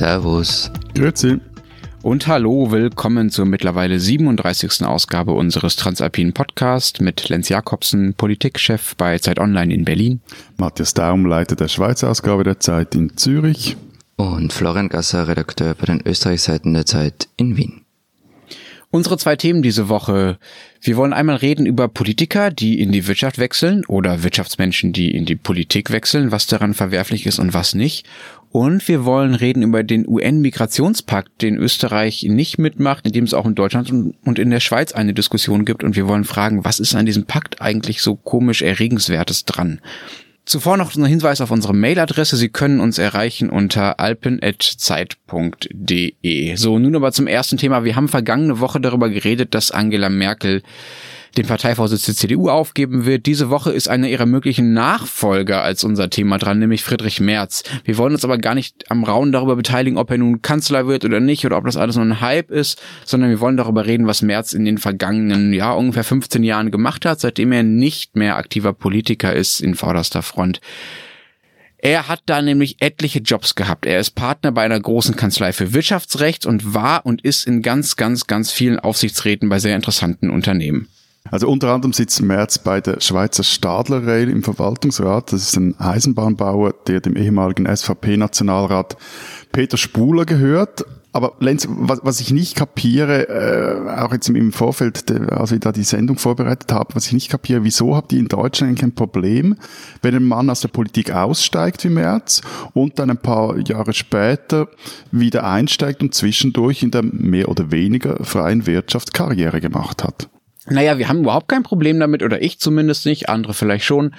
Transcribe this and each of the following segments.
Servus. Grüezi. Und hallo, willkommen zur mittlerweile 37. Ausgabe unseres Transalpinen Podcast mit Lenz Jakobsen, Politikchef bei Zeit Online in Berlin. Matthias Daum, Leiter der Schweizer Ausgabe der Zeit in Zürich. Und Florian Gasser, Redakteur bei den Österreichseiten der Zeit in Wien. Unsere zwei Themen diese Woche. Wir wollen einmal reden über Politiker, die in die Wirtschaft wechseln oder Wirtschaftsmenschen, die in die Politik wechseln, was daran verwerflich ist und was nicht. Und wir wollen reden über den UN-Migrationspakt, den Österreich nicht mitmacht, in dem es auch in Deutschland und in der Schweiz eine Diskussion gibt. Und wir wollen fragen, was ist an diesem Pakt eigentlich so komisch Erregenswertes dran? Zuvor noch ein Hinweis auf unsere Mailadresse. Sie können uns erreichen unter alpen.zeit.de. So, nun aber zum ersten Thema. Wir haben vergangene Woche darüber geredet, dass Angela Merkel den Parteivorsitz der CDU aufgeben wird. Diese Woche ist einer ihrer möglichen Nachfolger als unser Thema dran, nämlich Friedrich Merz. Wir wollen uns aber gar nicht am Rauen darüber beteiligen, ob er nun Kanzler wird oder nicht oder ob das alles nur ein Hype ist, sondern wir wollen darüber reden, was Merz in den vergangenen, ja, ungefähr 15 Jahren gemacht hat, seitdem er nicht mehr aktiver Politiker ist in vorderster Front. Er hat da nämlich etliche Jobs gehabt. Er ist Partner bei einer großen Kanzlei für Wirtschaftsrecht und war und ist in ganz, ganz, ganz vielen Aufsichtsräten bei sehr interessanten Unternehmen. Also unter anderem sitzt Merz bei der Schweizer Stadler Rail im Verwaltungsrat. Das ist ein Eisenbahnbauer, der dem ehemaligen SVP-Nationalrat Peter Spuler gehört. Aber Lenz, was, was ich nicht kapiere, äh, auch jetzt im Vorfeld, als wir da die Sendung vorbereitet haben, was ich nicht kapiere, wieso habt ihr in Deutschland eigentlich ein Problem, wenn ein Mann aus der Politik aussteigt wie Merz und dann ein paar Jahre später wieder einsteigt und zwischendurch in der mehr oder weniger freien Wirtschaft Karriere gemacht hat? Naja, wir haben überhaupt kein Problem damit, oder ich zumindest nicht, andere vielleicht schon,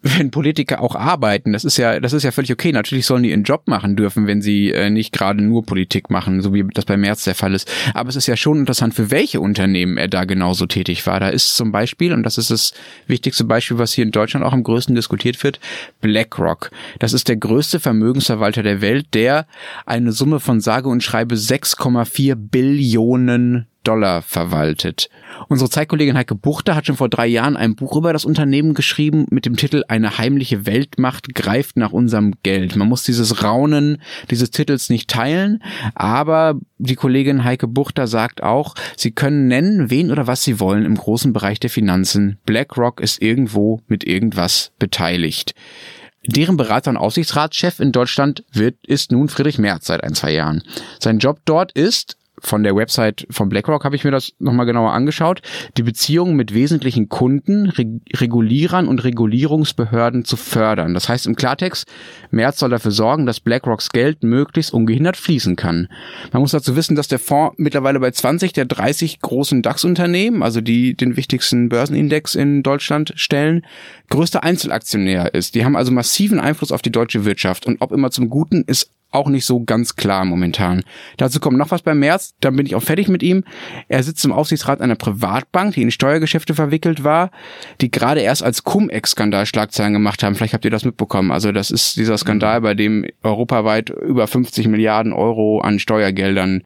wenn Politiker auch arbeiten, das ist ja, das ist ja völlig okay. Natürlich sollen die ihren Job machen dürfen, wenn sie äh, nicht gerade nur Politik machen, so wie das bei März der Fall ist. Aber es ist ja schon interessant, für welche Unternehmen er da genauso tätig war. Da ist zum Beispiel, und das ist das wichtigste Beispiel, was hier in Deutschland auch am größten diskutiert wird, BlackRock. Das ist der größte Vermögensverwalter der Welt, der eine Summe von sage und schreibe 6,4 Billionen Dollar verwaltet. Unsere Zeitkollegin Heike Buchter hat schon vor drei Jahren ein Buch über das Unternehmen geschrieben mit dem Titel Eine heimliche Weltmacht greift nach unserem Geld. Man muss dieses Raunen dieses Titels nicht teilen, aber die Kollegin Heike Buchter sagt auch, sie können nennen, wen oder was sie wollen im großen Bereich der Finanzen. BlackRock ist irgendwo mit irgendwas beteiligt. Deren Berater und Aufsichtsratschef in Deutschland wird, ist nun Friedrich Merz seit ein, zwei Jahren. Sein Job dort ist, von der Website von BlackRock habe ich mir das nochmal genauer angeschaut, die Beziehungen mit wesentlichen Kunden, Re Regulierern und Regulierungsbehörden zu fördern. Das heißt im Klartext, Merz soll dafür sorgen, dass BlackRocks Geld möglichst ungehindert fließen kann. Man muss dazu wissen, dass der Fonds mittlerweile bei 20 der 30 großen DAX-Unternehmen, also die den wichtigsten Börsenindex in Deutschland stellen, größter Einzelaktionär ist. Die haben also massiven Einfluss auf die deutsche Wirtschaft und ob immer zum Guten ist auch nicht so ganz klar momentan. Dazu kommt noch was beim März, dann bin ich auch fertig mit ihm. Er sitzt im Aufsichtsrat einer Privatbank, die in Steuergeschäfte verwickelt war, die gerade erst als Cum-Ex-Skandal Schlagzeilen gemacht haben. Vielleicht habt ihr das mitbekommen. Also das ist dieser Skandal, bei dem europaweit über 50 Milliarden Euro an Steuergeldern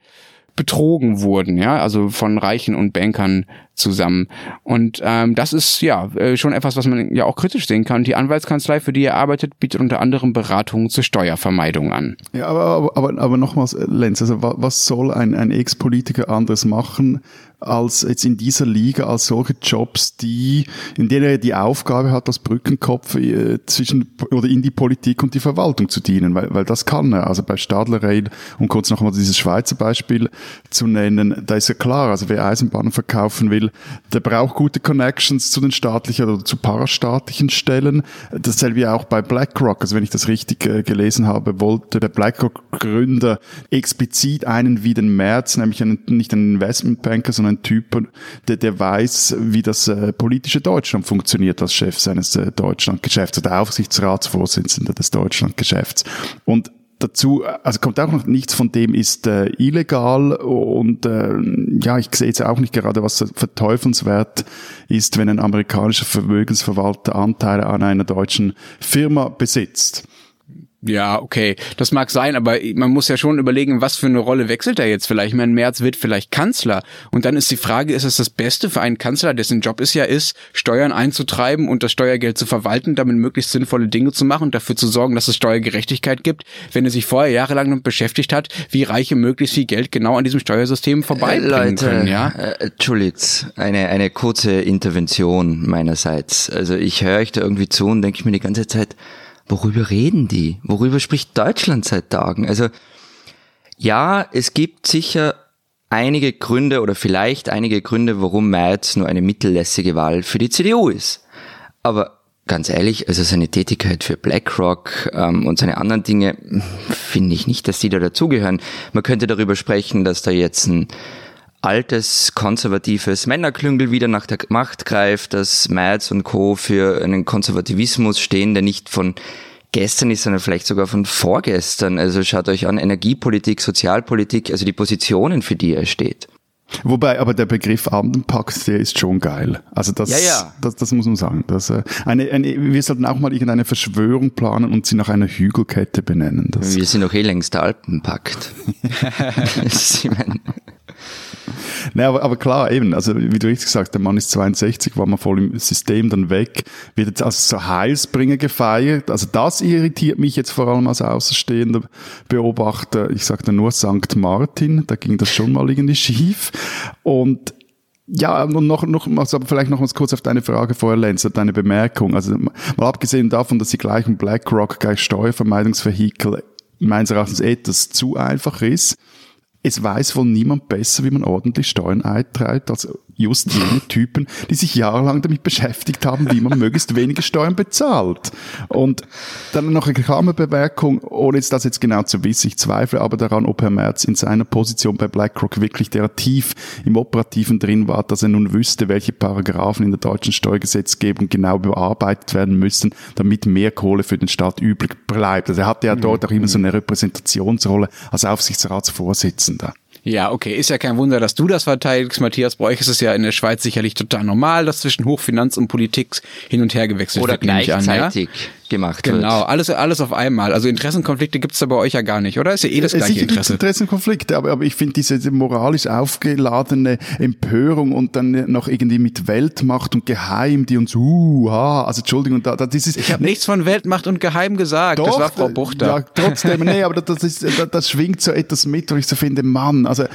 betrogen wurden, ja, also von Reichen und Bankern zusammen. Und ähm, das ist ja äh, schon etwas, was man ja auch kritisch sehen kann. Die Anwaltskanzlei, für die er arbeitet, bietet unter anderem Beratungen zur Steuervermeidung an. Ja, aber, aber, aber, nochmals, Lenz, also was soll ein, ein Ex-Politiker anderes machen, als jetzt in dieser Liga als solche Jobs, die, in denen er die Aufgabe hat, als Brückenkopf äh, zwischen oder in die Politik und die Verwaltung zu dienen, weil, weil das kann er. Also bei Stadler Rail, um kurz nochmal dieses Schweizer Beispiel zu nennen, da ist ja klar, also wer Eisenbahnen verkaufen will, der braucht gute Connections zu den staatlichen oder zu parastaatlichen Stellen. Dasselbe auch bei BlackRock. Also wenn ich das richtig äh, gelesen habe, wollte der BlackRock-Gründer explizit einen wie den März, nämlich einen, nicht einen Investmentbanker, sondern ein Typ, der, der weiß, wie das äh, politische Deutschland funktioniert als Chef seines äh, Deutschlandgeschäfts oder Aufsichtsratsvorsitzender des Deutschlandgeschäfts. Und dazu, also kommt auch noch nichts von dem ist äh, illegal und äh, ja, ich sehe jetzt auch nicht gerade, was verteufelswert ist, wenn ein amerikanischer Vermögensverwalter Anteile an einer deutschen Firma besitzt. Ja, okay, das mag sein, aber man muss ja schon überlegen, was für eine Rolle wechselt er jetzt vielleicht. Ich meine, Merz wird vielleicht Kanzler und dann ist die Frage, ist es das Beste für einen Kanzler, dessen Job es ja ist, Steuern einzutreiben und das Steuergeld zu verwalten, damit möglichst sinnvolle Dinge zu machen und dafür zu sorgen, dass es Steuergerechtigkeit gibt, wenn er sich vorher jahrelang damit beschäftigt hat, wie Reiche möglichst viel Geld genau an diesem Steuersystem vorbeibringen äh, Leute, können, ja? Äh, Entschuldigt, eine, eine kurze Intervention meinerseits. Also ich höre euch da irgendwie zu und denke mir die ganze Zeit, worüber reden die? Worüber spricht Deutschland seit Tagen? Also ja, es gibt sicher einige Gründe oder vielleicht einige Gründe, warum Merz nur eine mittellässige Wahl für die CDU ist. Aber ganz ehrlich, also seine Tätigkeit für BlackRock ähm, und seine anderen Dinge finde ich nicht, dass die da dazugehören. Man könnte darüber sprechen, dass da jetzt ein altes, konservatives Männerklüngel wieder nach der Macht greift, dass Merz und Co. für einen Konservativismus stehen, der nicht von gestern ist, sondern vielleicht sogar von vorgestern. Also schaut euch an, Energiepolitik, Sozialpolitik, also die Positionen, für die er steht. Wobei, aber der Begriff Abendpakt, der ist schon geil. Also das, ja, ja. das, das muss man sagen. Das, äh, eine, eine, wir sollten auch mal irgendeine Verschwörung planen und sie nach einer Hügelkette benennen. Das wir sind doch eh längst der Alpenpakt. ich meine, Nee, aber, aber klar, eben, also wie du richtig sagst, der Mann ist 62, war mal voll im System dann weg, wird jetzt als so Heilsbringer gefeiert. Also das irritiert mich jetzt vor allem als außenstehender Beobachter. Ich sagte nur St. Martin, da ging das schon mal irgendwie schief. Und ja, und noch, noch, also vielleicht noch mal kurz auf deine Frage vorher, Lenz, deine Bemerkung. Also mal abgesehen davon, dass sie gleich ein BlackRock gleich Steuervermeidungsvehikel meines Erachtens etwas zu einfach ist, es weiß wohl niemand besser, wie man ordentlich Steuern eintreibt, als just jene Typen, die sich jahrelang damit beschäftigt haben, wie man möglichst wenige Steuern bezahlt. Und dann noch eine Klammerbemerkung, ohne jetzt das jetzt genau zu wissen, ich zweifle aber daran, ob Herr Merz in seiner Position bei BlackRock wirklich der tief im Operativen drin war, dass er nun wüsste, welche Paragraphen in der deutschen Steuergesetzgebung genau bearbeitet werden müssen, damit mehr Kohle für den Staat übrig bleibt. Also er hatte ja dort auch immer so eine Repräsentationsrolle als Aufsichtsratsvorsitzender. Ja, okay, ist ja kein Wunder, dass du das verteidigst, Matthias. Bei euch ist es ja in der Schweiz sicherlich total normal, dass zwischen Hochfinanz und Politik hin und her gewechselt Oder wird. Oder gleichzeitig. An, ja? Gemacht genau, wird. Genau, alles, alles auf einmal. Also Interessenkonflikte gibt's da bei euch ja gar nicht, oder? Ist ja eh das gleiche Sicher Interesse. Interessenkonflikte, aber, aber ich finde diese moralisch aufgeladene Empörung und dann noch irgendwie mit Weltmacht und Geheim, die uns, uh, ah, also Entschuldigung, da, da dieses... Ich habe nichts von Weltmacht und Geheim gesagt, doch, das war Frau Buchter. Ja, trotzdem, nee, aber das, ist, das, das schwingt so etwas mit, wo ich so finde, Mann, also äh,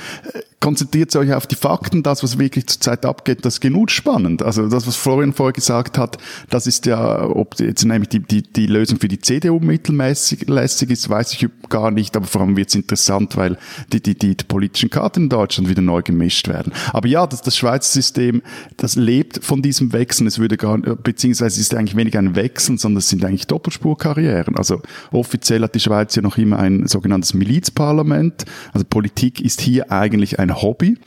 konzentriert euch auf die Fakten, das, was wirklich zurzeit abgeht, das ist genug spannend. Also das, was Florian vorher gesagt hat, das ist ja, ob jetzt nämlich die, die, die Lösung für die CDU mittelmäßig lässig ist, weiß ich gar nicht, aber vor allem wird es interessant, weil die, die, die, die politischen Karten in Deutschland wieder neu gemischt werden. Aber ja, das, das Schweizer System, das lebt von diesem Wechseln. Es würde gar, beziehungsweise ist eigentlich weniger ein Wechsel, sondern es sind eigentlich Doppelspurkarrieren. Also offiziell hat die Schweiz ja noch immer ein sogenanntes Milizparlament. Also Politik ist hier eigentlich ein Hobby.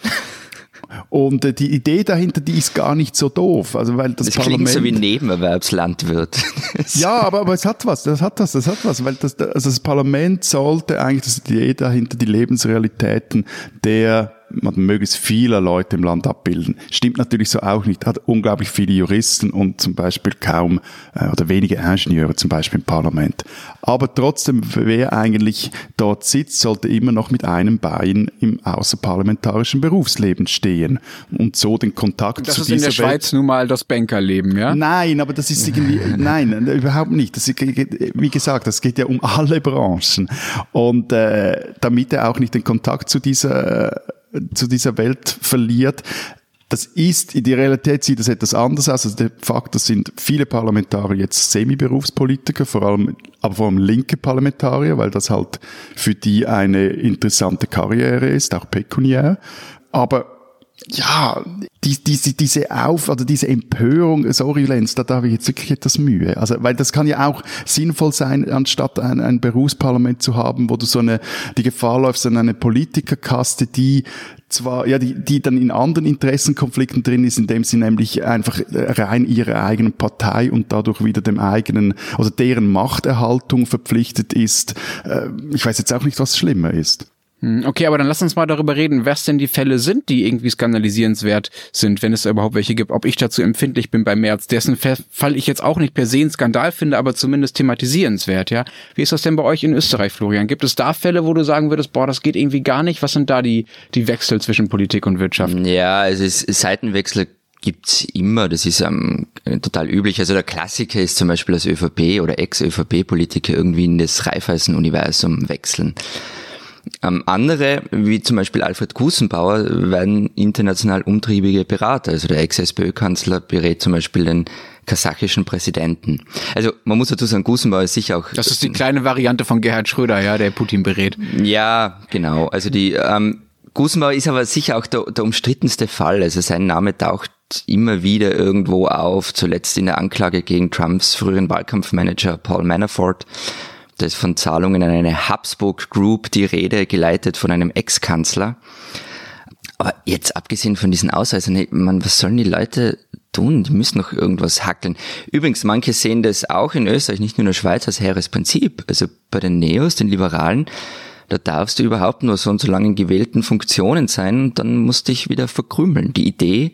Und äh, die Idee dahinter, die ist gar nicht so doof. Also, weil das, das Parlament, klingt so wie Nebenerwerbslandwirt. ja, aber, aber es hat was, das hat was, das hat was, weil das, also das Parlament sollte eigentlich, das ist die Idee dahinter, die Lebensrealitäten der man möglichst vieler Leute im Land abbilden. Stimmt natürlich so auch nicht. Hat unglaublich viele Juristen und zum Beispiel kaum äh, oder wenige Ingenieure zum Beispiel im Parlament. Aber trotzdem, wer eigentlich dort sitzt, sollte immer noch mit einem Bein im außerparlamentarischen Berufsleben stehen und so den Kontakt das zu dieser Welt. Das ist in der Schweiz nun mal das Bankerleben, ja? Nein, aber das ist irgendwie, nein, überhaupt nicht. Das ist, wie gesagt, das geht ja um alle Branchen. Und äh, damit er auch nicht den Kontakt zu dieser zu dieser Welt verliert. Das ist, in der Realität sieht das etwas anders aus. Also de facto sind viele Parlamentarier jetzt Semi-Berufspolitiker, vor allem, aber vor allem linke Parlamentarier, weil das halt für die eine interessante Karriere ist, auch pekuniär. Aber ja, die, diese, diese Auf, oder diese Empörung, sorry Lenz, da habe ich jetzt wirklich etwas Mühe. Also, weil das kann ja auch sinnvoll sein, anstatt ein, ein Berufsparlament zu haben, wo du so eine, die Gefahr läufst, an eine Politikerkaste, die zwar, ja, die, die dann in anderen Interessenkonflikten drin ist, indem sie nämlich einfach rein ihrer eigenen Partei und dadurch wieder dem eigenen, also deren Machterhaltung verpflichtet ist. Äh, ich weiß jetzt auch nicht, was schlimmer ist. Hm, okay, aber dann lass uns mal darüber reden, was denn die Fälle sind, die irgendwie skandalisierenswert sind, wenn es überhaupt welche gibt. Ob ich dazu empfindlich bin bei März, dessen Fall ich jetzt auch nicht per se einen Skandal finde, aber zumindest thematisierenswert, ja. Wie ist das denn bei euch in Österreich, Florian? Gibt es da Fälle, wo du sagen würdest, boah, das geht irgendwie gar nicht? Was sind da die, die Wechsel zwischen Politik und Wirtschaft? Ja, also es, Seitenwechsel gibt's immer, das ist ähm, total üblich. Also der Klassiker ist zum Beispiel als ÖVP oder Ex-ÖVP-Politiker irgendwie in das Raiffeisen-Universum wechseln. Ähm, andere, wie zum Beispiel Alfred Gusenbauer, werden international umtriebige Berater. Also der Ex-SPÖ-Kanzler berät zum Beispiel den kasachischen Präsidenten. Also man muss dazu sagen, Gusenbauer ist sicher auch... Das ist die kleine Variante von Gerhard Schröder, ja, der Putin berät. Ja, genau. Also die... Ähm, Gusenbauer ist aber sicher auch der, der umstrittenste Fall. Also sein Name taucht immer wieder irgendwo auf, zuletzt in der Anklage gegen Trumps früheren Wahlkampfmanager Paul Manafort. Ist von Zahlungen an eine Habsburg Group die Rede, geleitet von einem Ex-Kanzler. Aber jetzt abgesehen von diesen Ausweisen, hey, man, was sollen die Leute tun? Die müssen noch irgendwas hackeln. Übrigens, manche sehen das auch in Österreich, nicht nur in der Schweiz, als hehres Prinzip. Also bei den Neos, den Liberalen, da darfst du überhaupt nur so und so lange in gewählten Funktionen sein und dann musst du dich wieder verkrümeln. Die Idee,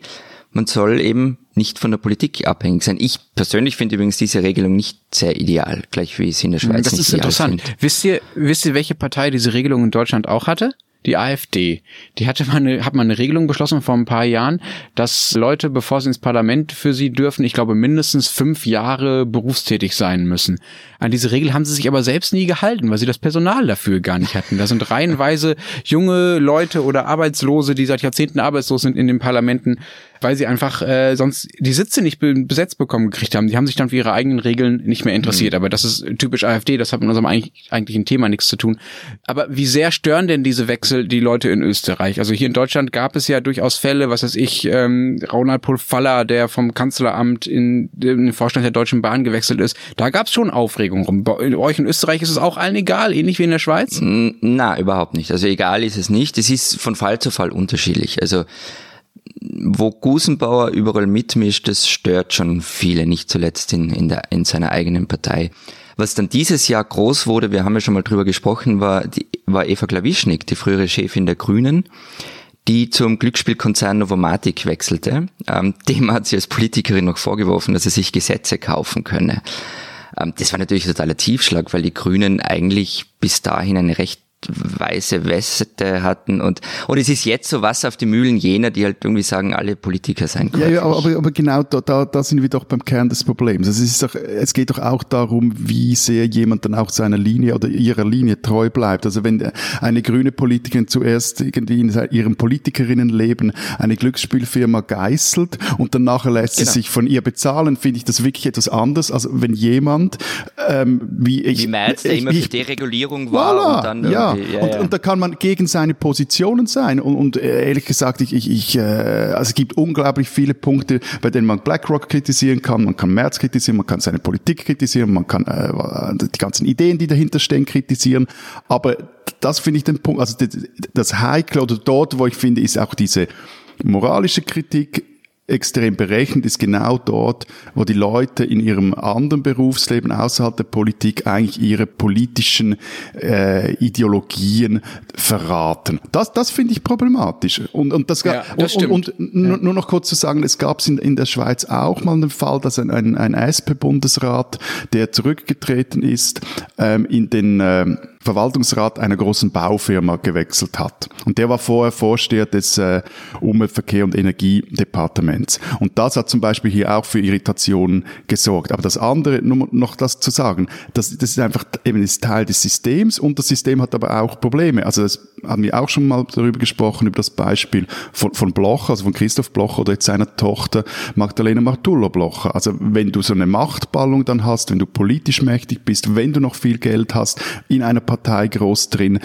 man soll eben nicht von der Politik abhängig sein. Ich persönlich finde übrigens diese Regelung nicht sehr ideal, gleich wie es in der Schweiz Das ist interessant. Sind. Wisst ihr, wisst ihr, welche Partei diese Regelung in Deutschland auch hatte? die AfD, die hatte mal eine, hat mal eine Regelung beschlossen vor ein paar Jahren, dass Leute, bevor sie ins Parlament für sie dürfen, ich glaube mindestens fünf Jahre berufstätig sein müssen. An diese Regel haben sie sich aber selbst nie gehalten, weil sie das Personal dafür gar nicht hatten. Da sind reihenweise junge Leute oder Arbeitslose, die seit Jahrzehnten arbeitslos sind in den Parlamenten, weil sie einfach äh, sonst die Sitze nicht besetzt bekommen gekriegt haben. Die haben sich dann für ihre eigenen Regeln nicht mehr interessiert. Mhm. Aber das ist typisch AfD, das hat mit unserem eigentlichen Thema nichts zu tun. Aber wie sehr stören denn diese Wechsel die Leute in Österreich? Also hier in Deutschland gab es ja durchaus Fälle, was weiß ich, ähm, Ronald Pulfaller, der vom Kanzleramt in, in den Vorstand der Deutschen Bahn gewechselt ist. Da gab es schon Aufregung rum. Bei euch in Österreich ist es auch allen egal, ähnlich wie in der Schweiz? Na, überhaupt nicht. Also egal ist es nicht. Es ist von Fall zu Fall unterschiedlich. Also wo Gusenbauer überall mitmischt, das stört schon viele, nicht zuletzt in, in, der, in seiner eigenen Partei. Was dann dieses Jahr groß wurde, wir haben ja schon mal drüber gesprochen, war, die, war Eva Klawischnik, die frühere Chefin der Grünen, die zum Glücksspielkonzern Novomatic wechselte. Ähm, dem hat sie als Politikerin noch vorgeworfen, dass er sich Gesetze kaufen könne. Ähm, das war natürlich ein totaler Tiefschlag, weil die Grünen eigentlich bis dahin eine recht weiße Weste hatten und und es ist jetzt so was auf die Mühlen jener, die halt irgendwie sagen, alle Politiker seien Ja, ja aber, aber genau da, da, da sind wir doch beim Kern des Problems. Also es, ist doch, es geht doch auch darum, wie sehr jemand dann auch seiner Linie oder ihrer Linie treu bleibt. Also wenn eine grüne Politikerin zuerst irgendwie in ihrem Politikerinnenleben eine Glücksspielfirma geißelt und dann nachher lässt genau. sie sich von ihr bezahlen, finde ich das wirklich etwas anders, als wenn jemand ähm, wie ich... Wie Merz, der immer für Deregulierung war voilà, und dann... Ja, ja, und, und, da kann man gegen seine Positionen sein. Und, und äh, ehrlich gesagt, ich, ich, ich äh, also es gibt unglaublich viele Punkte, bei denen man BlackRock kritisieren kann, man kann Merz kritisieren, man kann seine Politik kritisieren, man kann äh, die ganzen Ideen, die dahinter stehen, kritisieren. Aber das finde ich den Punkt, also das Heikle oder dort, wo ich finde, ist auch diese moralische Kritik extrem berechnet ist genau dort, wo die Leute in ihrem anderen Berufsleben außerhalb der Politik eigentlich ihre politischen äh, Ideologien verraten. Das, das finde ich problematisch. Und, und, das, ja, das und, und, und ja. nur noch kurz zu sagen, es gab in, in der Schweiz auch mal einen Fall, dass ein, ein, ein SP-Bundesrat, der zurückgetreten ist, ähm, in den ähm, Verwaltungsrat einer großen Baufirma gewechselt hat. Und der war vorher Vorsteher des äh, Umweltverkehr- und Energiedepartements. Und das hat zum Beispiel hier auch für Irritationen gesorgt. Aber das andere, nur noch das zu sagen, das, das ist einfach eben ist Teil des Systems und das System hat aber auch Probleme. Also das haben wir auch schon mal darüber gesprochen, über das Beispiel von, von Blocher, also von Christoph Blocher oder jetzt seiner Tochter Magdalena Martullo Blocher. Also wenn du so eine Machtballung dann hast, wenn du politisch mächtig bist, wenn du noch viel Geld hast, in einer Partei groß drin.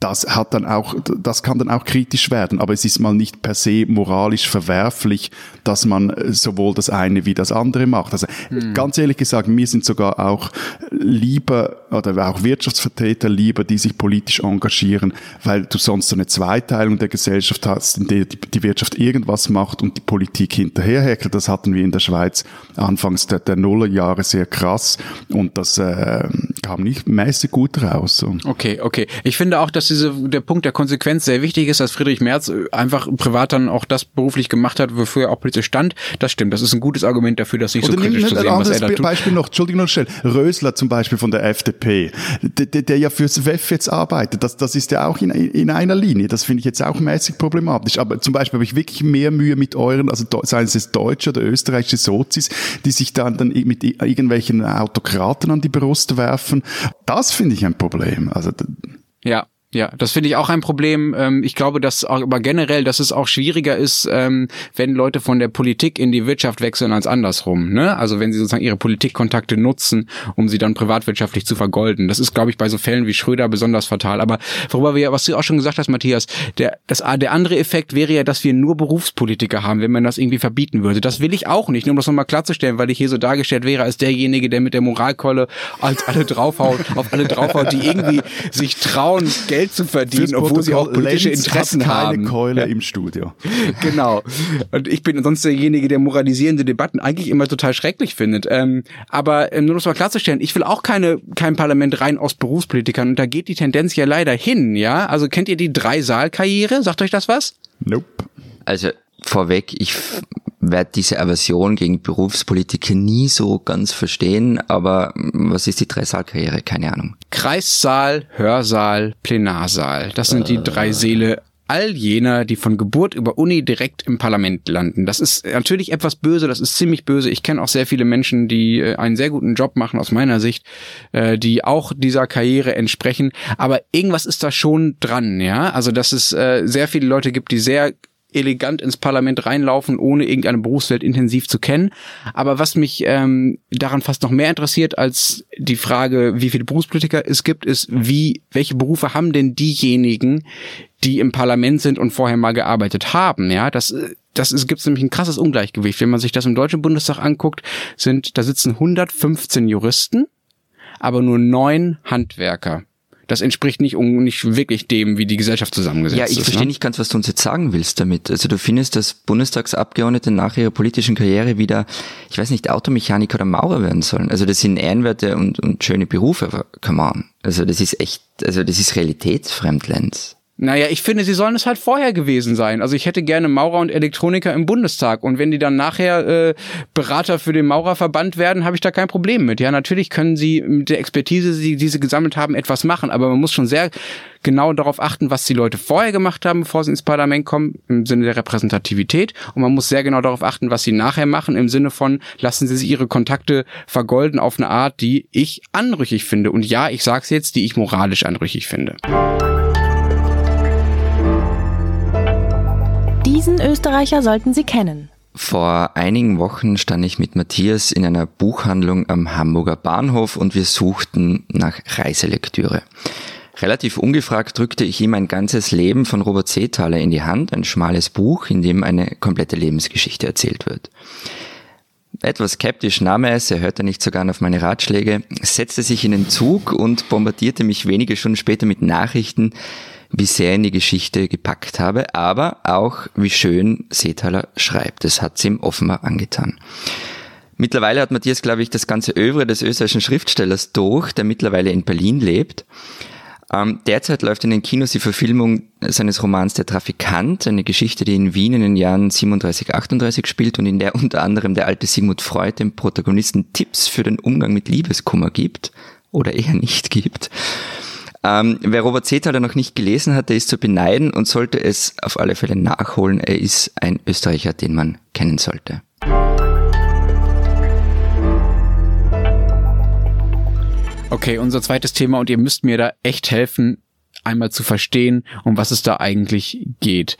Das hat dann auch, das kann dann auch kritisch werden, aber es ist mal nicht per se moralisch verwerflich, dass man sowohl das eine wie das andere macht. Also hm. ganz ehrlich gesagt, mir sind sogar auch lieber oder auch Wirtschaftsvertreter lieber, die sich politisch engagieren, weil du sonst so eine Zweiteilung der Gesellschaft hast, in der die Wirtschaft irgendwas macht und die Politik hinterherhäkelt. Das hatten wir in der Schweiz anfangs der, der Nullerjahre sehr krass und das äh, kam nicht mäßig gut raus. Okay, okay. Ich finde auch, dass diese, der Punkt der Konsequenz sehr wichtig ist, dass Friedrich Merz einfach privat dann auch das beruflich gemacht hat, wofür er auch politisch stand. Das stimmt. Das ist ein gutes Argument dafür, das nicht Oder so kritisch zu sehen, was er da tut. Beispiel noch, Entschuldigung noch schnell. Rösler zum Beispiel von der FDP, der, der, der ja fürs WEF jetzt arbeitet, das, das ist ja auch in, in einer Linie. Das finde ich jetzt auch mäßig problematisch. Aber zum Beispiel habe ich wirklich mehr Mühe mit euren, also seien es deutsche oder österreichische Sozis, die sich dann, dann mit irgendwelchen Autokraten an die Brust werfen. Das finde ich ein Problem. Also, ja, ja, das finde ich auch ein Problem. Ähm, ich glaube, dass aber generell, dass es auch schwieriger ist, ähm, wenn Leute von der Politik in die Wirtschaft wechseln als andersrum. Ne? Also wenn sie sozusagen ihre Politikkontakte nutzen, um sie dann privatwirtschaftlich zu vergolden. Das ist, glaube ich, bei so Fällen wie Schröder besonders fatal. Aber worüber wir, was du auch schon gesagt hast, Matthias, der, das, der andere Effekt wäre ja, dass wir nur Berufspolitiker haben, wenn man das irgendwie verbieten würde. Das will ich auch nicht, nur um das nochmal klarzustellen, weil ich hier so dargestellt wäre als derjenige, der mit der Moralkeule als alle draufhaut, auf alle draufhaut, die irgendwie sich trauen, Geld Geld zu verdienen, obwohl sie auch politische Lenz Interessen hat keine haben. Keule im Studio. genau. Und ich bin sonst derjenige, der moralisierende Debatten eigentlich immer total schrecklich findet. Ähm, aber ähm, nur um es mal klarzustellen, ich will auch keine kein Parlament rein aus Berufspolitikern und da geht die Tendenz ja leider hin, ja? Also kennt ihr die Drei-Saal-Karriere? Sagt euch das was? Nope. Also vorweg, ich werde diese Aversion gegen Berufspolitiker nie so ganz verstehen, aber was ist die Dreisaalkarriere? Keine Ahnung. Kreissaal, Hörsaal, Plenarsaal. Das sind die drei Säle all jener, die von Geburt über Uni direkt im Parlament landen. Das ist natürlich etwas böse, das ist ziemlich böse. Ich kenne auch sehr viele Menschen, die äh, einen sehr guten Job machen aus meiner Sicht, äh, die auch dieser Karriere entsprechen. Aber irgendwas ist da schon dran, ja. Also dass es äh, sehr viele Leute gibt, die sehr elegant ins Parlament reinlaufen, ohne irgendeine Berufswelt intensiv zu kennen. Aber was mich ähm, daran fast noch mehr interessiert als die Frage, wie viele Berufspolitiker es gibt, ist, wie, welche Berufe haben denn diejenigen, die im Parlament sind und vorher mal gearbeitet haben? Ja, das, das ist, gibt es nämlich ein krasses Ungleichgewicht. Wenn man sich das im Deutschen Bundestag anguckt, sind, da sitzen 115 Juristen, aber nur neun Handwerker das entspricht nicht, nicht wirklich dem, wie die Gesellschaft zusammengesetzt ist. Ja, ich verstehe ne? nicht ganz, was du uns jetzt sagen willst damit. Also du findest, dass Bundestagsabgeordnete nach ihrer politischen Karriere wieder, ich weiß nicht, Automechaniker oder Maurer werden sollen. Also das sind Ehrenwerte und, und schöne Berufe, aber come on. Also das ist echt, also das ist realitätsfremd, Lenz. Naja, ich finde, sie sollen es halt vorher gewesen sein. Also ich hätte gerne Maurer und Elektroniker im Bundestag. Und wenn die dann nachher äh, Berater für den Maurerverband werden, habe ich da kein Problem mit. Ja, natürlich können sie mit der Expertise, die, die sie gesammelt haben, etwas machen. Aber man muss schon sehr genau darauf achten, was die Leute vorher gemacht haben, bevor sie ins Parlament kommen, im Sinne der Repräsentativität. Und man muss sehr genau darauf achten, was sie nachher machen, im Sinne von, lassen sie sich ihre Kontakte vergolden auf eine Art, die ich anrüchig finde. Und ja, ich sag's jetzt, die ich moralisch anrüchig finde. Diesen Österreicher sollten Sie kennen. Vor einigen Wochen stand ich mit Matthias in einer Buchhandlung am Hamburger Bahnhof und wir suchten nach Reiselektüre. Relativ ungefragt drückte ich ihm ein ganzes Leben von Robert Seethaler in die Hand, ein schmales Buch, in dem eine komplette Lebensgeschichte erzählt wird. Etwas skeptisch nahm er es, er hörte nicht so gern auf meine Ratschläge, setzte sich in den Zug und bombardierte mich wenige Stunden später mit Nachrichten, wie sehr in die Geschichte gepackt habe, aber auch wie schön Seethaler schreibt. Das hat sie ihm offenbar angetan. Mittlerweile hat Matthias, glaube ich, das ganze Övre des österreichischen Schriftstellers durch, der mittlerweile in Berlin lebt. Ähm, derzeit läuft in den Kinos die Verfilmung seines Romans Der Trafikant, eine Geschichte, die in Wien in den Jahren 37, 38 spielt und in der unter anderem der alte Sigmund Freud dem Protagonisten Tipps für den Umgang mit Liebeskummer gibt oder eher nicht gibt. Ähm, wer Robert Seethaler noch nicht gelesen hat, der ist zu beneiden und sollte es auf alle Fälle nachholen. Er ist ein Österreicher, den man kennen sollte. Okay, unser zweites Thema und ihr müsst mir da echt helfen, einmal zu verstehen, um was es da eigentlich geht.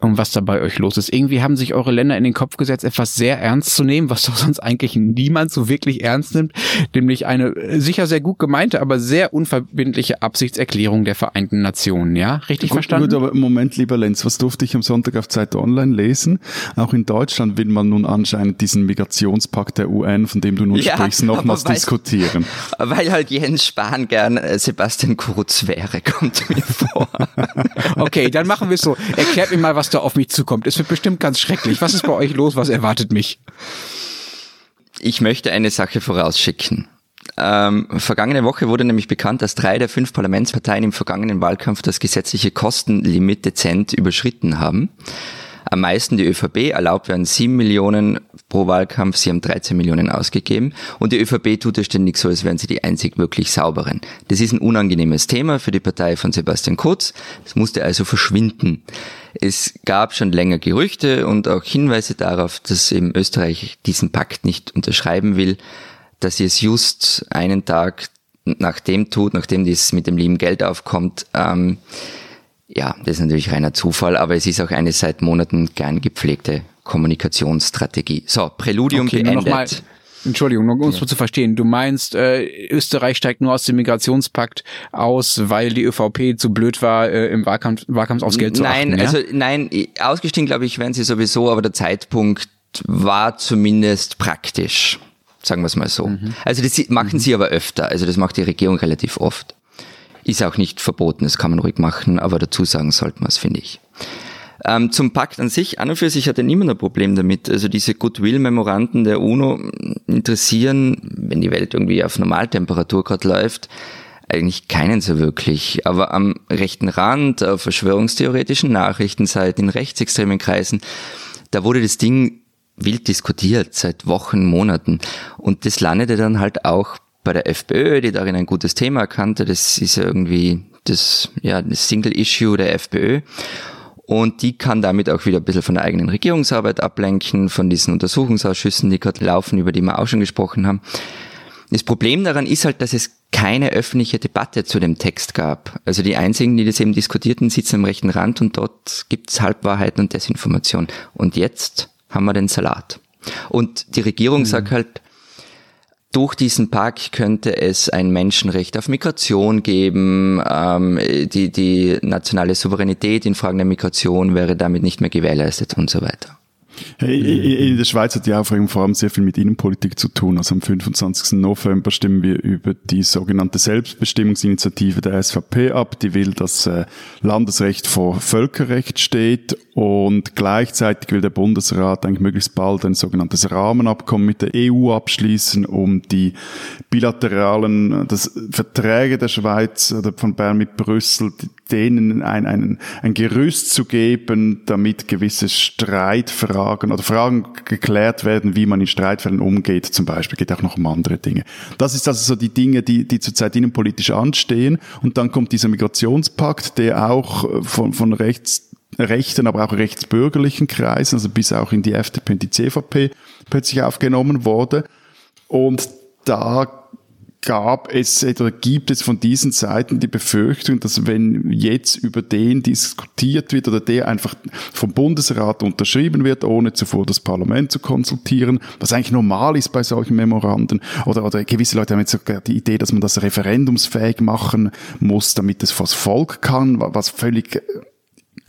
Um was da bei euch los ist. Irgendwie haben sich eure Länder in den Kopf gesetzt, etwas sehr ernst zu nehmen, was doch sonst eigentlich niemand so wirklich ernst nimmt, nämlich eine äh, sicher sehr gut gemeinte, aber sehr unverbindliche Absichtserklärung der Vereinten Nationen, ja? Richtig gut, verstanden? Gut, aber Moment, lieber Lenz, was durfte ich am Sonntag auf Zeit Online lesen? Auch in Deutschland will man nun anscheinend diesen Migrationspakt der UN, von dem du nun ja, sprichst, nochmals diskutieren. Weil halt Jens Spahn gern äh, Sebastian Kurz wäre, kommt mir vor. okay, dann machen wir es so. Erklärt mir mal, was da auf mich zukommt. Es wird bestimmt ganz schrecklich. Was ist bei euch los? Was erwartet mich? Ich möchte eine Sache vorausschicken. Ähm, vergangene Woche wurde nämlich bekannt, dass drei der fünf Parlamentsparteien im vergangenen Wahlkampf das gesetzliche Kostenlimit dezent überschritten haben. Am meisten die ÖVP, erlaubt werden 7 Millionen pro Wahlkampf, sie haben 13 Millionen ausgegeben und die ÖVP tut es ständig so, als wären sie die einzig wirklich sauberen. Das ist ein unangenehmes Thema für die Partei von Sebastian Kurz, es musste also verschwinden. Es gab schon länger Gerüchte und auch Hinweise darauf, dass eben Österreich diesen Pakt nicht unterschreiben will, dass sie es just einen Tag nach dem tut, nachdem dies mit dem lieben Geld aufkommt, ähm, ja, das ist natürlich reiner Zufall, aber es ist auch eine seit Monaten gern gepflegte Kommunikationsstrategie. So, Präludium okay, beendet. Noch mal, Entschuldigung, nur um es ja. zu verstehen. Du meinst, äh, Österreich steigt nur aus dem Migrationspakt aus, weil die ÖVP zu blöd war, äh, im Wahlkampf, Wahlkampf aufs Geld zu nein, achten. Nein, also nein, ausgestiegen glaube ich werden sie sowieso, aber der Zeitpunkt war zumindest praktisch. Sagen wir es mal so. Mhm. Also das machen mhm. sie aber öfter. Also das macht die Regierung relativ oft. Ist auch nicht verboten, das kann man ruhig machen, aber dazu sagen sollte man es, finde ich. Ähm, zum Pakt an sich, an und für sich hatte niemand ein Problem damit. Also diese Goodwill-Memoranden der UNO interessieren, wenn die Welt irgendwie auf Normaltemperatur gerade läuft, eigentlich keinen so wirklich. Aber am rechten Rand, auf verschwörungstheoretischen Nachrichtenseiten, in rechtsextremen Kreisen, da wurde das Ding wild diskutiert seit Wochen, Monaten. Und das landete dann halt auch bei der FPÖ, die darin ein gutes Thema erkannte. Das ist irgendwie das, ja, das Single-Issue der FPÖ. Und die kann damit auch wieder ein bisschen von der eigenen Regierungsarbeit ablenken, von diesen Untersuchungsausschüssen, die gerade laufen, über die wir auch schon gesprochen haben. Das Problem daran ist halt, dass es keine öffentliche Debatte zu dem Text gab. Also die einzigen, die das eben diskutierten, sitzen am rechten Rand und dort gibt's Halbwahrheiten und Desinformation. Und jetzt haben wir den Salat. Und die Regierung mhm. sagt halt, durch diesen Pakt könnte es ein Menschenrecht auf Migration geben. Ähm, die, die nationale Souveränität in Fragen der Migration wäre damit nicht mehr gewährleistet und so weiter. In der Schweiz hat ja auch vor allem sehr viel mit Innenpolitik zu tun. Also am 25. November stimmen wir über die sogenannte Selbstbestimmungsinitiative der SVP ab. Die will, dass äh, Landesrecht vor Völkerrecht steht und gleichzeitig will der Bundesrat eigentlich möglichst bald ein sogenanntes Rahmenabkommen mit der EU abschließen, um die bilateralen das Verträge der Schweiz oder von Bern mit Brüssel, denen ein, ein, ein Gerüst zu geben, damit gewisse Streitfragen oder Fragen geklärt werden, wie man in Streitfällen umgeht, zum Beispiel. Geht auch noch um andere Dinge. Das ist also so die Dinge, die, die zurzeit innenpolitisch anstehen. Und dann kommt dieser Migrationspakt, der auch von, von rechts rechten, aber auch rechtsbürgerlichen Kreisen, also bis auch in die FDP und die CVP plötzlich aufgenommen wurde. Und da gab es oder gibt es von diesen Seiten die Befürchtung, dass wenn jetzt über den diskutiert wird oder der einfach vom Bundesrat unterschrieben wird, ohne zuvor das Parlament zu konsultieren, was eigentlich normal ist bei solchen Memoranden, oder, oder gewisse Leute haben jetzt sogar die Idee, dass man das referendumsfähig machen muss, damit es vors Volk kann, was völlig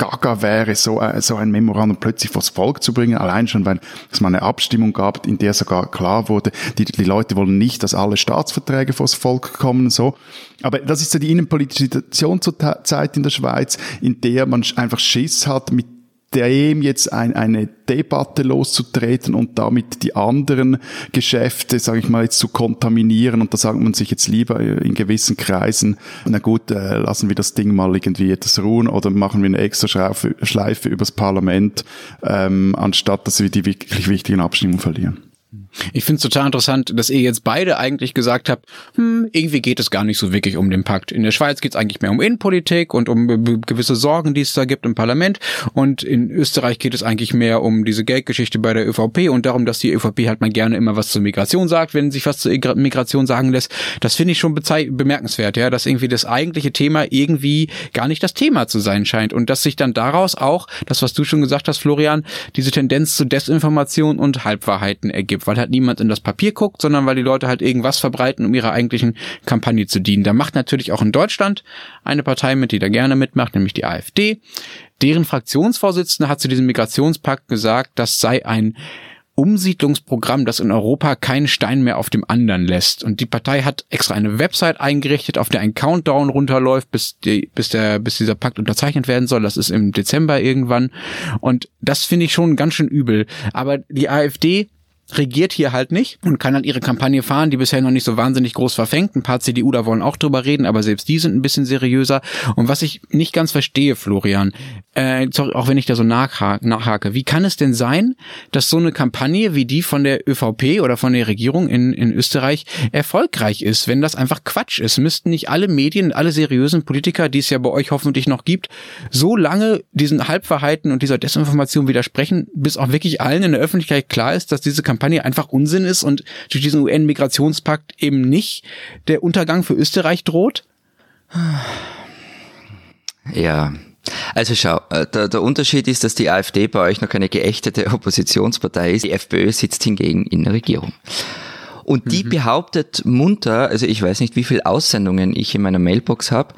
gaga wäre, so, äh, so ein Memorandum plötzlich vors Volk zu bringen, allein schon, weil es mal eine Abstimmung gab, in der sogar klar wurde, die, die Leute wollen nicht, dass alle Staatsverträge vors Volk kommen, so. Aber das ist ja die innenpolitische Situation zur Zeit in der Schweiz, in der man einfach Schiss hat, mit dem jetzt ein, eine Debatte loszutreten und damit die anderen Geschäfte, sage ich mal, jetzt zu kontaminieren. Und da sagt man sich jetzt lieber in gewissen Kreisen, na gut, äh, lassen wir das Ding mal irgendwie etwas ruhen oder machen wir eine extra Schleife, Schleife übers Parlament, ähm, anstatt dass wir die wirklich wichtigen Abstimmungen verlieren. Ich finde es total interessant, dass ihr jetzt beide eigentlich gesagt habt, hm, irgendwie geht es gar nicht so wirklich um den Pakt. In der Schweiz geht es eigentlich mehr um Innenpolitik und um gewisse Sorgen, die es da gibt im Parlament. Und in Österreich geht es eigentlich mehr um diese Geldgeschichte bei der ÖVP und darum, dass die ÖVP halt mal gerne immer was zur Migration sagt, wenn sich was zur Migration sagen lässt. Das finde ich schon bemerkenswert, ja, dass irgendwie das eigentliche Thema irgendwie gar nicht das Thema zu sein scheint und dass sich dann daraus auch, das was du schon gesagt hast, Florian, diese Tendenz zu Desinformation und Halbwahrheiten ergibt, weil halt niemand in das Papier guckt, sondern weil die Leute halt irgendwas verbreiten, um ihrer eigentlichen Kampagne zu dienen. Da macht natürlich auch in Deutschland eine Partei mit, die da gerne mitmacht, nämlich die AfD. Deren Fraktionsvorsitzende hat zu diesem Migrationspakt gesagt, das sei ein Umsiedlungsprogramm, das in Europa keinen Stein mehr auf dem anderen lässt. Und die Partei hat extra eine Website eingerichtet, auf der ein Countdown runterläuft, bis, die, bis, der, bis dieser Pakt unterzeichnet werden soll. Das ist im Dezember irgendwann. Und das finde ich schon ganz schön übel. Aber die AfD regiert hier halt nicht und kann halt ihre Kampagne fahren, die bisher noch nicht so wahnsinnig groß verfängt. Ein paar CDU da wollen auch drüber reden, aber selbst die sind ein bisschen seriöser. Und was ich nicht ganz verstehe, Florian, äh, sorry, auch wenn ich da so nachhake, nachhake, wie kann es denn sein, dass so eine Kampagne wie die von der ÖVP oder von der Regierung in, in Österreich erfolgreich ist, wenn das einfach Quatsch ist? Müssten nicht alle Medien, alle seriösen Politiker, die es ja bei euch hoffentlich noch gibt, so lange diesen Halbwahrheiten und dieser Desinformation widersprechen, bis auch wirklich allen in der Öffentlichkeit klar ist, dass diese Kampagne Kampagne einfach Unsinn ist und durch diesen UN-Migrationspakt eben nicht der Untergang für Österreich droht? Ja, also schau, äh, der, der, Unterschied ist, dass die AfD bei euch noch keine geächtete Oppositionspartei ist. Die FPÖ sitzt hingegen in der Regierung. Und die mhm. behauptet munter, also ich weiß nicht, wie viele Aussendungen ich in meiner Mailbox habe,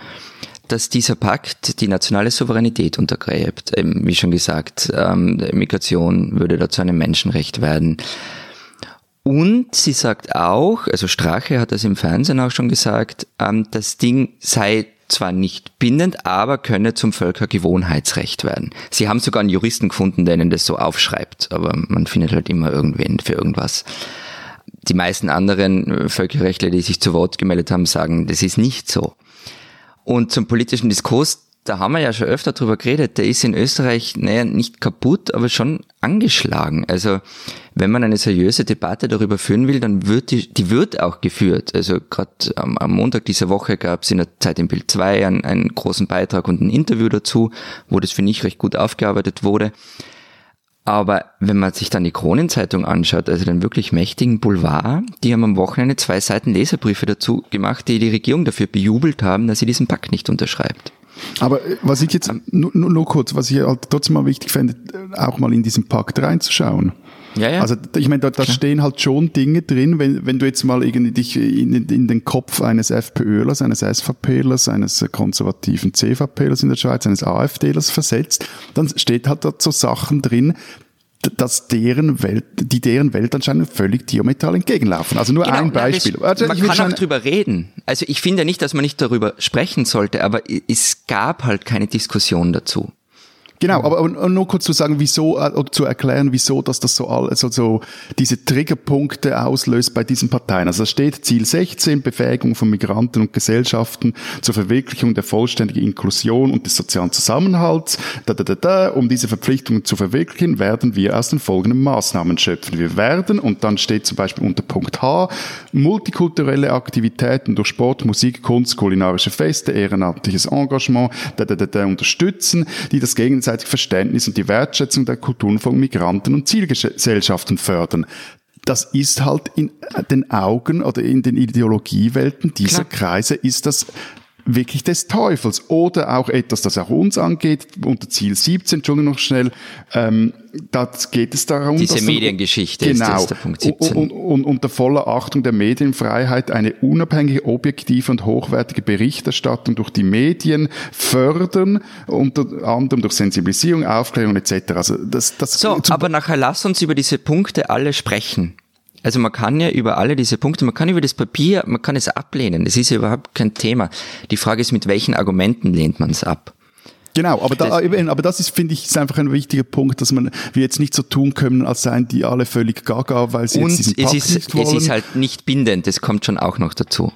dass dieser Pakt die nationale Souveränität untergräbt. wie schon gesagt, ähm, Migration würde da zu einem Menschenrecht werden. Und sie sagt auch, also Strache hat das im Fernsehen auch schon gesagt, ähm, das Ding sei zwar nicht bindend, aber könne zum Völkergewohnheitsrecht werden. Sie haben sogar einen Juristen gefunden, der ihnen das so aufschreibt, aber man findet halt immer irgendwen für irgendwas. Die meisten anderen Völkerrechtler, die sich zu Wort gemeldet haben, sagen, das ist nicht so. Und zum politischen Diskurs, da haben wir ja schon öfter drüber geredet, der ist in Österreich, naja, nicht kaputt, aber schon angeschlagen. Also wenn man eine seriöse Debatte darüber führen will, dann wird die, die wird auch geführt. Also gerade am, am, Montag dieser Woche gab es in der Zeit im Bild 2 einen, einen großen Beitrag und ein Interview dazu, wo das finde ich recht gut aufgearbeitet wurde. Aber wenn man sich dann die Kronenzeitung anschaut, also den wirklich mächtigen Boulevard, die haben am Wochenende zwei Seiten Leserbriefe dazu gemacht, die die Regierung dafür bejubelt haben, dass sie diesen Pakt nicht unterschreibt. Aber äh, was ich jetzt, nur, nur kurz, was ich halt trotzdem mal wichtig fände, auch mal in diesen Pakt reinzuschauen. Ja, ja. Also ich meine, da, da stehen halt schon Dinge drin, wenn, wenn du jetzt mal irgendwie dich in, in den Kopf eines FPÖlers, eines SVPlers, eines konservativen CVPlers in der Schweiz, eines AfDlers versetzt, dann steht halt da so Sachen drin, dass deren Welt, die deren Welt anscheinend völlig diametral entgegenlaufen. Also nur genau, ein Beispiel. Na, also man kann auch drüber reden. Also ich finde nicht, dass man nicht darüber sprechen sollte, aber es gab halt keine Diskussion dazu. Genau, aber nur kurz zu sagen, wieso, äh, oder zu erklären, wieso, dass das so alles, also diese Triggerpunkte auslöst bei diesen Parteien. Also da steht Ziel 16, Befähigung von Migranten und Gesellschaften zur Verwirklichung der vollständigen Inklusion und des sozialen Zusammenhalts. Da, da, da, da. Um diese Verpflichtungen zu verwirklichen, werden wir aus den folgenden Maßnahmen schöpfen. Wir werden, und dann steht zum Beispiel unter Punkt H, multikulturelle Aktivitäten durch Sport, Musik, Kunst, kulinarische Feste, ehrenamtliches Engagement, da, da, da, da, unterstützen, die das gegenseitige gegenseitige Verständnis und die Wertschätzung der Kulturen von Migranten und Zielgesellschaften fördern. Das ist halt in den Augen oder in den Ideologiewelten dieser Klar. Kreise ist das wirklich des Teufels. Oder auch etwas, das auch uns angeht, unter Ziel 17, Entschuldigung noch schnell, ähm, da geht es darum, Diese dass Mediengeschichte genau, ist der Punkt 17. Und, und, unter voller Achtung der Medienfreiheit eine unabhängige, objektive und hochwertige Berichterstattung durch die Medien fördern, unter anderem durch Sensibilisierung, Aufklärung etc. Also das, das so, aber nachher lass uns über diese Punkte alle sprechen. Also man kann ja über alle diese Punkte, man kann über das Papier, man kann es ablehnen. Das ist ja überhaupt kein Thema. Die Frage ist, mit welchen Argumenten lehnt man es ab? Genau, aber, da, das, aber das ist, finde ich, ist einfach ein wichtiger Punkt, dass man wir jetzt nicht so tun können, als seien die alle völlig gaga, weil sie und jetzt diesen Pakt es ist, nicht wollen. es ist halt nicht bindend, das kommt schon auch noch dazu.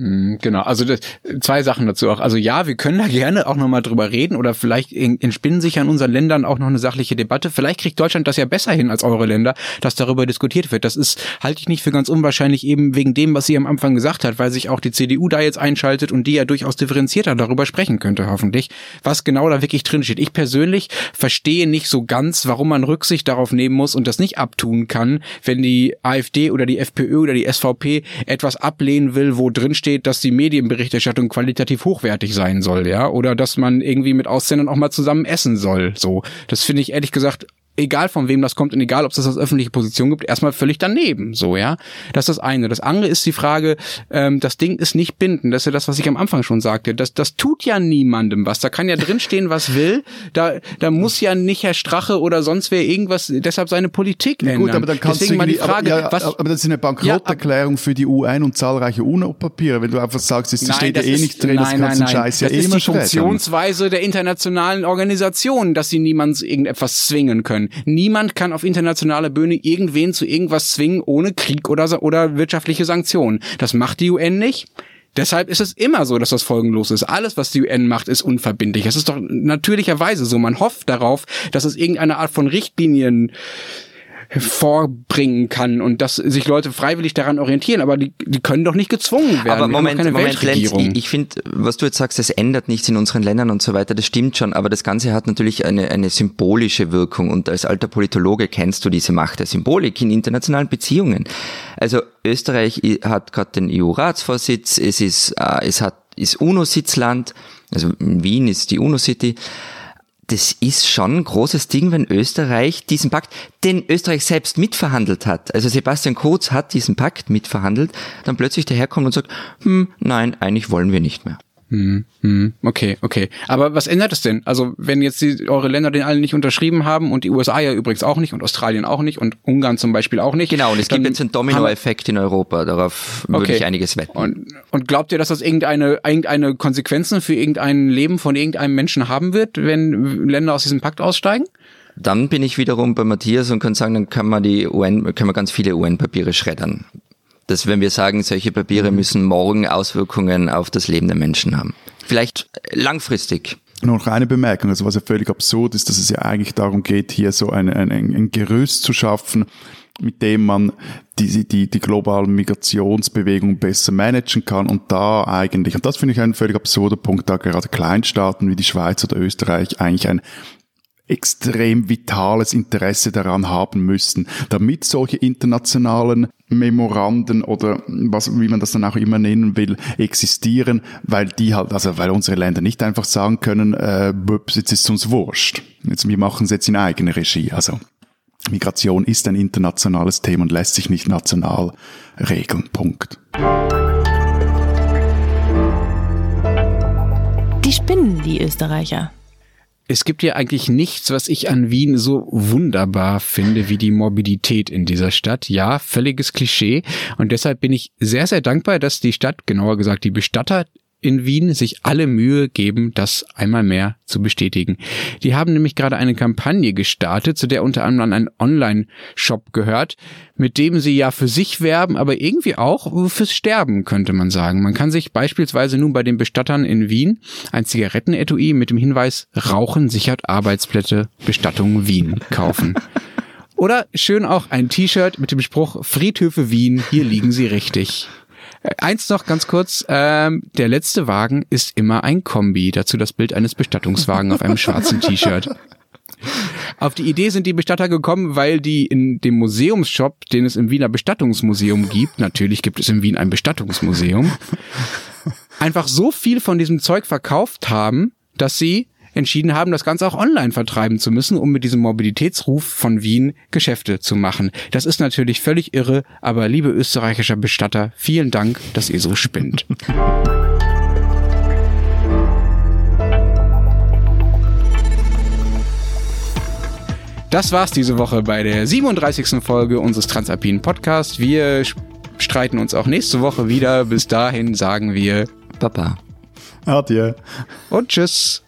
Mhm, genau, also das, zwei Sachen dazu auch. Also ja, wir können da gerne auch nochmal drüber reden oder vielleicht entspinnen sich ja in unseren Ländern auch noch eine sachliche Debatte. Vielleicht kriegt Deutschland das ja besser hin als eure Länder, dass darüber diskutiert wird. Das ist, halte ich nicht für ganz unwahrscheinlich, eben wegen dem, was sie am Anfang gesagt hat, weil sich auch die CDU da jetzt einschaltet und die ja durchaus differenzierter darüber sprechen könnte, hoffentlich, was genau da wirklich drin steht. Ich persönlich verstehe nicht so ganz, warum man Rücksicht darauf nehmen muss und das nicht abtun kann, wenn die AfD oder die FPÖ oder die SVP etwas ablehnen will, wo drin steht, steht, dass die Medienberichterstattung qualitativ hochwertig sein soll, ja, oder dass man irgendwie mit Aussendern auch mal zusammen essen soll, so. Das finde ich ehrlich gesagt egal von wem das kommt und egal, ob es das als öffentliche Position gibt, erstmal völlig daneben. So, ja. Das ist das eine. Das andere ist die Frage, ähm, das Ding ist nicht bindend. Das ist ja das, was ich am Anfang schon sagte. Das, das tut ja niemandem was. Da kann ja drinstehen, was will. Da, da muss ja nicht Herr Strache oder sonst wer irgendwas deshalb seine Politik ändern. Gut, aber dann kannst Deswegen du mal die Frage, aber, ja, was, aber das ist eine Bankrotterklärung ja, für die UN und zahlreiche UNO-Papiere. Wenn du einfach sagst, es steht ja eh nichts drin, nein, das kannst du Scheiß ja eh Das ist die Funktionsweise der internationalen Organisationen, dass sie niemands irgendetwas zwingen können. Niemand kann auf internationaler Bühne irgendwen zu irgendwas zwingen ohne Krieg oder, oder wirtschaftliche Sanktionen. Das macht die UN nicht. Deshalb ist es immer so, dass das folgenlos ist. Alles, was die UN macht, ist unverbindlich. Es ist doch natürlicherweise so. Man hofft darauf, dass es irgendeine Art von Richtlinien vorbringen kann und dass sich Leute freiwillig daran orientieren, aber die, die können doch nicht gezwungen werden. Aber Moment, Moment, Lenz, ich, ich finde, was du jetzt sagst, es ändert nichts in unseren Ländern und so weiter, das stimmt schon, aber das Ganze hat natürlich eine, eine symbolische Wirkung und als alter Politologe kennst du diese Macht der Symbolik in internationalen Beziehungen. Also Österreich hat gerade den EU-Ratsvorsitz, es ist, äh, es hat, ist UNO-Sitzland, also in Wien ist die UNO-City, das ist schon ein großes Ding, wenn Österreich diesen Pakt, den Österreich selbst mitverhandelt hat, also Sebastian Kurz hat diesen Pakt mitverhandelt, dann plötzlich daherkommt und sagt, hm, nein, eigentlich wollen wir nicht mehr. Hm, hm, okay, okay. Aber was ändert es denn? Also wenn jetzt die, eure Länder den alle nicht unterschrieben haben und die USA ja übrigens auch nicht und Australien auch nicht und Ungarn zum Beispiel auch nicht. Genau, und es gibt jetzt einen Dominoeffekt in Europa. Darauf würde okay. ich einiges wetten. Und, und glaubt ihr, dass das irgendeine, irgendeine Konsequenzen für irgendein Leben von irgendeinem Menschen haben wird, wenn Länder aus diesem Pakt aussteigen? Dann bin ich wiederum bei Matthias und kann sagen, dann kann man die UN, kann man ganz viele UN-Papiere schreddern dass wenn wir sagen, solche Papiere mhm. müssen morgen Auswirkungen auf das Leben der Menschen haben. Vielleicht langfristig. Noch eine Bemerkung, also was ja völlig absurd ist, dass es ja eigentlich darum geht, hier so ein, ein, ein Gerüst zu schaffen, mit dem man die, die, die globalen Migrationsbewegungen besser managen kann und da eigentlich, und das finde ich ein völlig absurder Punkt, da gerade Kleinstaaten wie die Schweiz oder Österreich eigentlich ein extrem vitales Interesse daran haben müssen, damit solche internationalen Memoranden oder was, wie man das dann auch immer nennen will, existieren, weil die halt, also weil unsere Länder nicht einfach sagen können, äh, jetzt ist es uns wurscht. Jetzt, wir machen es jetzt in eigene Regie. Also Migration ist ein internationales Thema und lässt sich nicht national regeln. Punkt. Die spinnen, die Österreicher es gibt ja eigentlich nichts, was ich an Wien so wunderbar finde wie die Morbidität in dieser Stadt. Ja, völliges Klischee. Und deshalb bin ich sehr, sehr dankbar, dass die Stadt, genauer gesagt die Bestatter in Wien sich alle Mühe geben, das einmal mehr zu bestätigen. Die haben nämlich gerade eine Kampagne gestartet, zu der unter anderem ein Online-Shop gehört, mit dem sie ja für sich werben, aber irgendwie auch fürs Sterben, könnte man sagen. Man kann sich beispielsweise nun bei den Bestattern in Wien ein Zigarettenetui mit dem Hinweis Rauchen sichert Arbeitsplätze Bestattung Wien kaufen. Oder schön auch ein T-Shirt mit dem Spruch Friedhöfe Wien, hier liegen sie richtig. Eins noch ganz kurz. Ähm, der letzte Wagen ist immer ein Kombi. Dazu das Bild eines Bestattungswagen auf einem schwarzen T-Shirt. Auf die Idee sind die Bestatter gekommen, weil die in dem Museumsshop, den es im Wiener Bestattungsmuseum gibt, natürlich gibt es in Wien ein Bestattungsmuseum, einfach so viel von diesem Zeug verkauft haben, dass sie entschieden haben, das Ganze auch online vertreiben zu müssen, um mit diesem Mobilitätsruf von Wien Geschäfte zu machen. Das ist natürlich völlig irre, aber liebe österreichischer Bestatter, vielen Dank, dass ihr so spinnt. Das war's diese Woche bei der 37. Folge unseres Transalpinen Podcasts. Wir streiten uns auch nächste Woche wieder. Bis dahin sagen wir Papa. Adieu. Und tschüss.